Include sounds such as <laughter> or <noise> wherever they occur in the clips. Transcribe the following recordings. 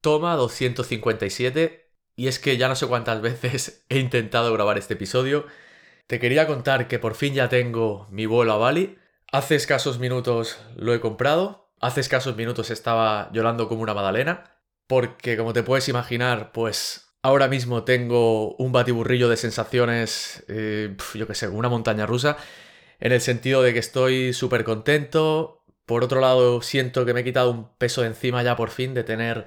Toma 257 y es que ya no sé cuántas <laughs> veces he intentado grabar este episodio. Te quería contar que por fin ya tengo mi vuelo a Bali. Hace escasos minutos lo he comprado. Hace escasos minutos estaba llorando como una madalena. Porque como te puedes imaginar, pues ahora mismo tengo un batiburrillo de sensaciones, eh, yo qué sé, una montaña rusa. En el sentido de que estoy súper contento. Por otro lado, siento que me he quitado un peso de encima ya por fin de tener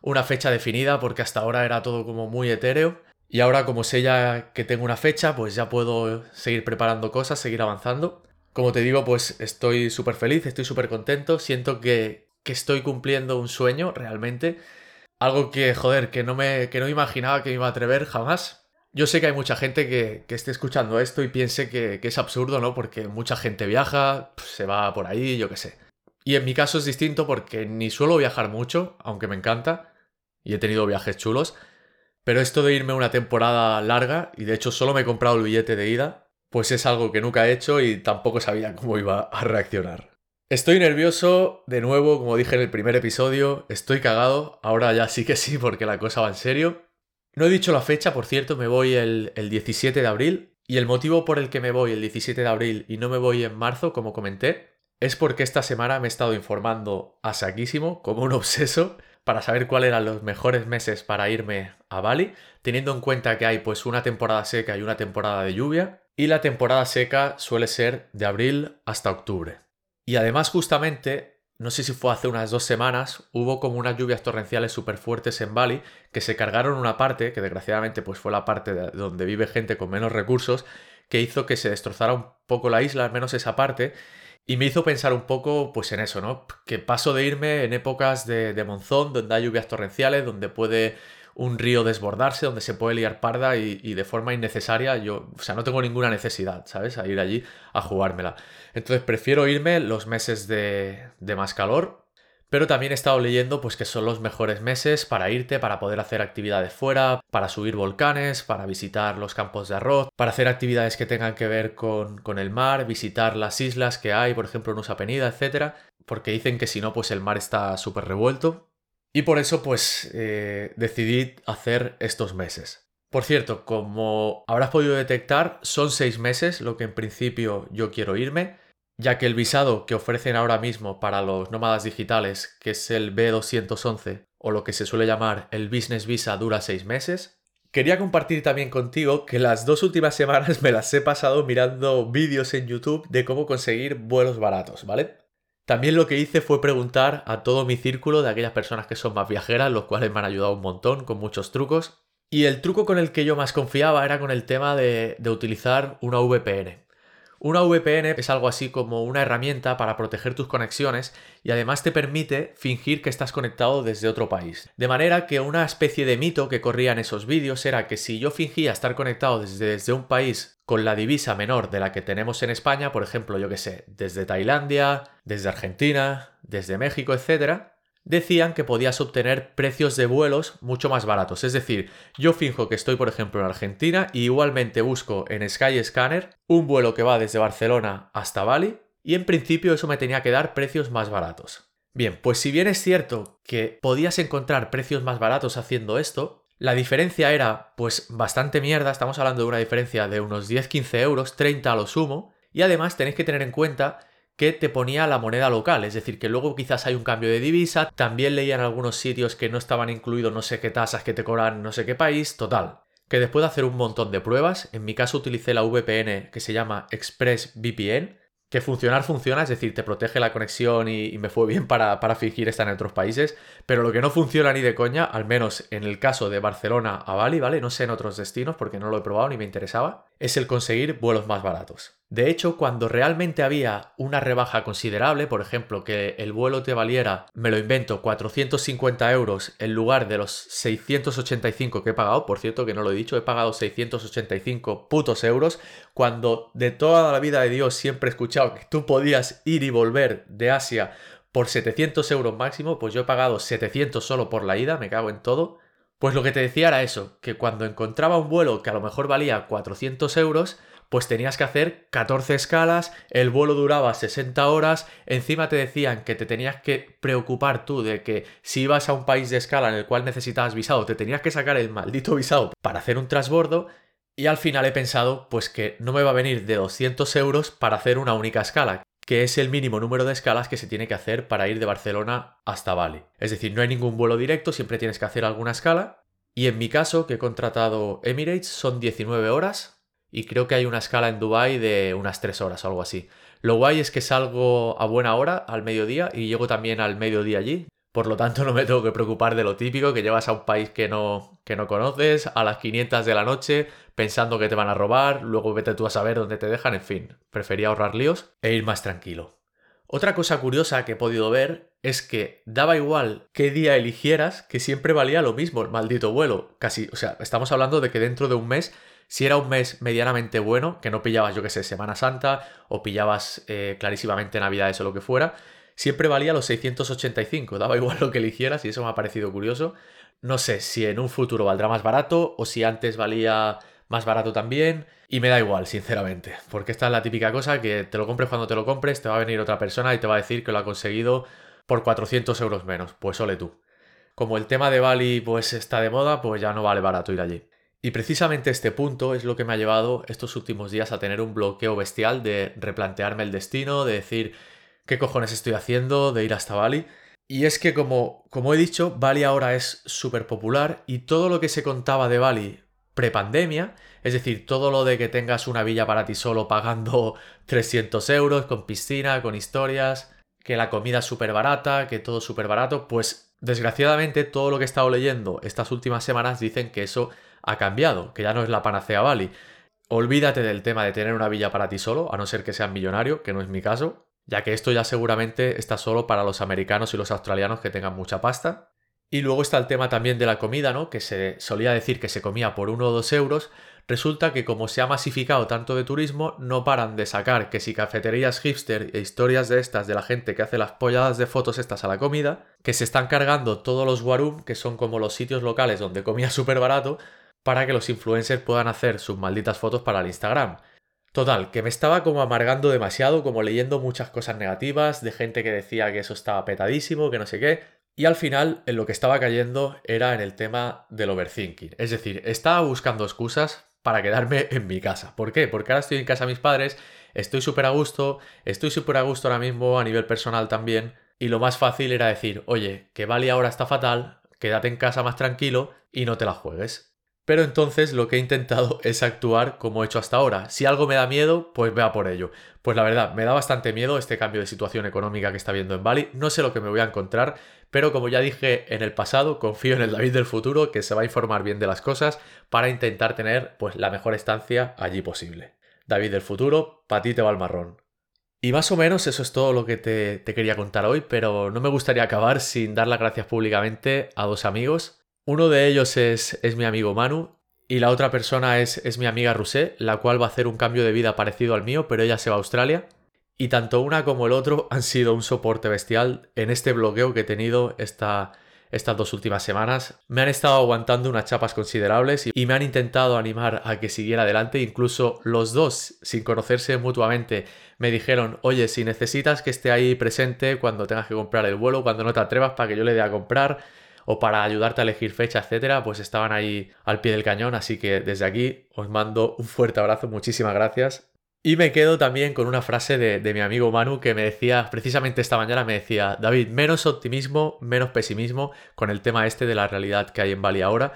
una fecha definida porque hasta ahora era todo como muy etéreo. Y ahora como sé ya que tengo una fecha, pues ya puedo seguir preparando cosas, seguir avanzando. Como te digo, pues estoy súper feliz, estoy súper contento, siento que, que, estoy cumpliendo un sueño realmente. Algo que, joder, que no me, que no imaginaba que me iba a atrever jamás. Yo sé que hay mucha gente que, que esté escuchando esto y piense que, que, es absurdo, ¿no? Porque mucha gente viaja, se va por ahí, yo qué sé. Y en mi caso es distinto porque ni suelo viajar mucho, aunque me encanta, y he tenido viajes chulos, pero esto de irme una temporada larga, y de hecho solo me he comprado el billete de ida, pues es algo que nunca he hecho y tampoco sabía cómo iba a reaccionar. Estoy nervioso, de nuevo, como dije en el primer episodio, estoy cagado, ahora ya sí que sí porque la cosa va en serio. No he dicho la fecha, por cierto, me voy el, el 17 de abril, y el motivo por el que me voy el 17 de abril y no me voy en marzo, como comenté, es porque esta semana me he estado informando a saquísimo, como un obseso, para saber cuáles eran los mejores meses para irme a Bali, teniendo en cuenta que hay pues una temporada seca y una temporada de lluvia, y la temporada seca suele ser de abril hasta octubre. Y además justamente, no sé si fue hace unas dos semanas, hubo como unas lluvias torrenciales súper fuertes en Bali que se cargaron una parte, que desgraciadamente pues fue la parte de donde vive gente con menos recursos, que hizo que se destrozara un poco la isla, al menos esa parte, y me hizo pensar un poco, pues en eso, ¿no? Que paso de irme en épocas de, monzón, donde hay lluvias torrenciales, donde puede un río desbordarse, donde se puede liar parda y, y, de forma innecesaria, yo, o sea, no tengo ninguna necesidad, ¿sabes? A ir allí a jugármela. Entonces prefiero irme los meses de, de más calor, pero también he estado leyendo pues que son los mejores meses para irte, para poder hacer actividades fuera, para subir volcanes, para visitar los campos de arroz, para hacer actividades que tengan que ver con, con el mar, visitar las islas que hay, por ejemplo, en Nusa Penida, etc. Porque dicen que si no, pues el mar está súper revuelto. Y por eso, pues, eh, decidí hacer estos meses. Por cierto, como habrás podido detectar, son seis meses lo que en principio yo quiero irme ya que el visado que ofrecen ahora mismo para los nómadas digitales, que es el B211 o lo que se suele llamar el Business Visa, dura seis meses. Quería compartir también contigo que las dos últimas semanas me las he pasado mirando vídeos en YouTube de cómo conseguir vuelos baratos, ¿vale? También lo que hice fue preguntar a todo mi círculo de aquellas personas que son más viajeras, los cuales me han ayudado un montón con muchos trucos. Y el truco con el que yo más confiaba era con el tema de, de utilizar una VPN. Una VPN es algo así como una herramienta para proteger tus conexiones y además te permite fingir que estás conectado desde otro país. De manera que una especie de mito que corría en esos vídeos era que si yo fingía estar conectado desde, desde un país con la divisa menor de la que tenemos en España, por ejemplo, yo que sé, desde Tailandia, desde Argentina, desde México, etc., decían que podías obtener precios de vuelos mucho más baratos. Es decir, yo finjo que estoy, por ejemplo, en Argentina y igualmente busco en Skyscanner un vuelo que va desde Barcelona hasta Bali y en principio eso me tenía que dar precios más baratos. Bien, pues si bien es cierto que podías encontrar precios más baratos haciendo esto, la diferencia era pues bastante mierda, estamos hablando de una diferencia de unos 10-15 euros, 30 a lo sumo, y además tenéis que tener en cuenta que te ponía la moneda local, es decir, que luego quizás hay un cambio de divisa, también leían algunos sitios que no estaban incluidos no sé qué tasas que te cobran no sé qué país, total. Que después de hacer un montón de pruebas, en mi caso utilicé la VPN que se llama ExpressVPN, que funcionar funciona, es decir, te protege la conexión y, y me fue bien para, para, fingir estar en otros países, pero lo que no funciona ni de coña, al menos en el caso de Barcelona a Bali, ¿vale? No sé en otros destinos porque no lo he probado ni me interesaba, es el conseguir vuelos más baratos. De hecho, cuando realmente había una rebaja considerable, por ejemplo, que el vuelo te valiera, me lo invento, 450 euros en lugar de los 685 que he pagado, por cierto que no lo he dicho, he pagado 685 putos euros, cuando de toda la vida de Dios siempre he escuchado que tú podías ir y volver de Asia por 700 euros máximo, pues yo he pagado 700 solo por la ida, me cago en todo. Pues lo que te decía era eso, que cuando encontraba un vuelo que a lo mejor valía 400 euros, pues tenías que hacer 14 escalas, el vuelo duraba 60 horas, encima te decían que te tenías que preocupar tú de que si ibas a un país de escala en el cual necesitabas visado, te tenías que sacar el maldito visado para hacer un transbordo y al final he pensado pues que no me va a venir de 200 euros para hacer una única escala, que es el mínimo número de escalas que se tiene que hacer para ir de Barcelona hasta Bali. Es decir, no hay ningún vuelo directo, siempre tienes que hacer alguna escala. Y en mi caso, que he contratado Emirates, son 19 horas y creo que hay una escala en Dubai de unas 3 horas o algo así. Lo guay es que salgo a buena hora, al mediodía, y llego también al mediodía allí. Por lo tanto, <laughs> no me tengo que preocupar de lo típico, que llevas a un país que no, que no conoces, a las 500 de la noche, pensando que te van a robar, luego vete tú a saber dónde te dejan, en fin, prefería ahorrar líos e ir más tranquilo. Otra cosa curiosa que he podido ver es que daba igual qué día eligieras, que siempre valía lo mismo el maldito vuelo. Casi, o sea, estamos hablando de que dentro de un mes, si era un mes medianamente bueno, que no pillabas, yo qué sé, Semana Santa o pillabas eh, clarísimamente Navidades o lo que fuera, siempre valía los 685, daba <laughs> igual lo que eligieras y eso me ha parecido curioso. No sé si en un futuro valdrá más barato o si antes valía más barato también y me da igual, sinceramente, porque esta es la típica cosa que te lo compres cuando te lo compres, te va a venir otra persona y te va a decir que lo ha conseguido por 400 euros menos, pues ole tú. Como el tema de Bali pues está de moda, pues ya no vale barato ir allí. Y precisamente este punto es lo que me ha llevado estos últimos días a tener un bloqueo bestial de replantearme el destino, de decir, qué cojones estoy haciendo de ir hasta Bali. Y es que como, como he dicho, Bali ahora es súper popular y todo lo que se contaba de Bali prepandemia, es decir, todo lo de que tengas una villa para ti solo pagando <laughs> 300 euros, con piscina, con historias, que la comida es súper barata, que todo es súper barato, pues desgraciadamente todo lo que he estado leyendo estas últimas semanas dicen que eso ha cambiado, que ya no es la panacea Bali. Olvídate del tema de tener una villa para ti solo, a no ser que seas millonario, que no es mi caso, ya que esto ya seguramente está solo para los americanos y los australianos que tengan mucha pasta. Y luego está el tema también de la comida, ¿no? Que se solía decir que se comía por uno o dos euros. Resulta que como se ha masificado tanto de turismo, no paran de sacar que si cafeterías hipster e historias de estas de la gente que hace las polladas de fotos estas a la comida, que se están cargando todos los warum, que son como los sitios locales donde comía <laughs> súper barato, para que los influencers puedan hacer sus malditas fotos para el Instagram. Total, que me estaba como amargando demasiado, como leyendo muchas cosas negativas, de gente que decía que eso estaba petadísimo, que no sé qué, y al final en lo que estaba cayendo era en el tema del overthinking. Es decir, estaba buscando excusas para quedarme <laughs> en mi casa. ¿Por qué? Porque ahora estoy en casa de mis padres, estoy súper a gusto, estoy súper a gusto ahora mismo a nivel personal también, y lo más fácil era decir, oye, que Vale ahora está fatal, quédate en casa más tranquilo y no te la juegues. Pero entonces lo que he intentado <laughs> es actuar como he hecho hasta ahora. Si algo me da miedo, pues vea por ello. Pues la verdad, me da bastante miedo este cambio de situación económica que está viendo en Bali. No sé lo que me voy a encontrar, pero como ya dije en el pasado, confío en el David del futuro que se va a informar bien de las cosas para intentar tener pues la mejor estancia allí posible. David del futuro, patite va al marrón. Y más o menos eso es todo lo que te, te quería contar hoy, pero no me gustaría acabar sin dar las gracias públicamente a dos amigos uno de ellos es, es mi amigo Manu y la otra persona es, es mi amiga Rusé, la cual va a hacer un cambio de vida parecido al mío, pero ella se va a Australia. Y tanto una como el otro <laughs> han sido un soporte bestial en este bloqueo que he tenido esta, estas dos últimas semanas. Me han estado aguantando unas chapas considerables y me han intentado animar a que siguiera adelante. Incluso los dos, sin conocerse mutuamente, me dijeron, oye, si necesitas que esté ahí presente cuando tengas que comprar el vuelo, cuando no te atrevas para que yo le dé a comprar o para ayudarte a elegir fecha, etcétera, pues estaban ahí al pie del cañón. Así que desde aquí os mando un fuerte abrazo, muchísimas gracias. Y me quedo también con una frase de, de, mi amigo Manu que me decía, precisamente esta mañana me decía, David, menos optimismo, menos pesimismo con el tema este de la realidad que hay en Bali ahora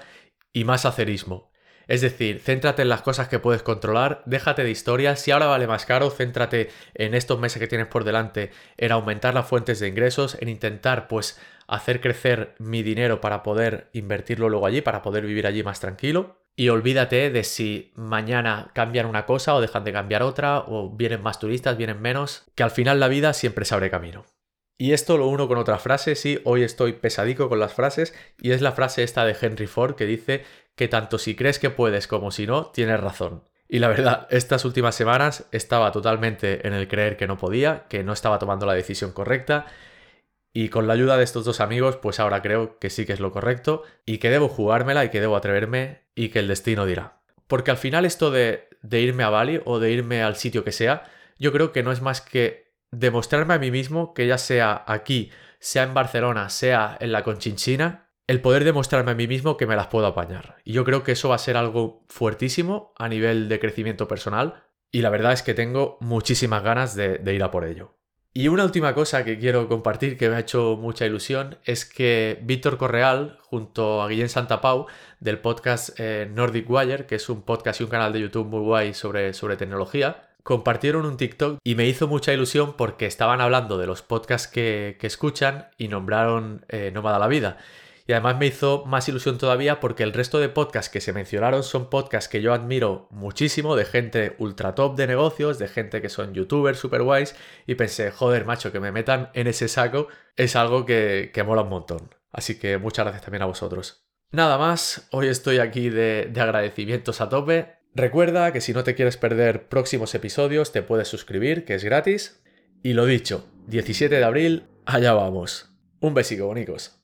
y más acerismo. Es decir, céntrate en las cosas que puedes controlar, déjate de historias, si ahora vale más caro, céntrate en estos meses que tienes por delante, en aumentar las fuentes de ingresos, en intentar pues hacer crecer mi dinero para poder invertirlo luego allí, para poder vivir allí más tranquilo. Y olvídate de si mañana cambian una cosa o dejan de cambiar otra, o vienen más turistas, vienen menos, que al final la vida siempre se abre camino. Y esto lo uno con otra frase, sí, hoy estoy pesadico con las frases, y es la frase esta de Henry Ford que dice que tanto si crees que puedes como si no, tienes razón. Y la verdad, estas últimas semanas estaba totalmente en el creer que no podía, que no estaba tomando la decisión correcta, y con la ayuda de estos dos amigos, pues ahora creo que sí que es lo correcto y que debo jugármela y que debo atreverme y que el destino dirá. Porque al final esto de, de irme a Bali o de irme al sitio que sea, yo creo que no es más que demostrarme a mí mismo que ya sea aquí, sea en Barcelona, sea en la Conchinchina, el poder demostrarme a mí mismo que me las puedo apañar. Y yo creo que eso va a ser algo fuertísimo a nivel de crecimiento personal y la verdad es que tengo muchísimas ganas de, ir a por ello. Y una última cosa que quiero compartir que me ha hecho mucha ilusión es que Víctor Correal, junto a Guillén Santapau, del podcast eh, Nordic Wire, que es un podcast y un canal de YouTube muy guay sobre, sobre tecnología, compartieron un TikTok y me hizo mucha ilusión porque estaban hablando de los podcasts que, escuchan y nombraron eh, Nómada la Vida. Y además me hizo más ilusión todavía porque el resto de podcasts que se mencionaron son podcasts que yo admiro muchísimo, de gente ultra top de negocios, de gente que son youtubers super guays, y pensé, joder, macho, que me metan en ese saco es algo que, que mola un montón. Así que muchas gracias también a vosotros. Nada más, hoy estoy aquí de, de agradecimientos a tope. Recuerda que si no te quieres perder próximos episodios, te puedes suscribir, que es gratis. Y lo dicho, 17 de abril, allá vamos. Un besico, bonicos.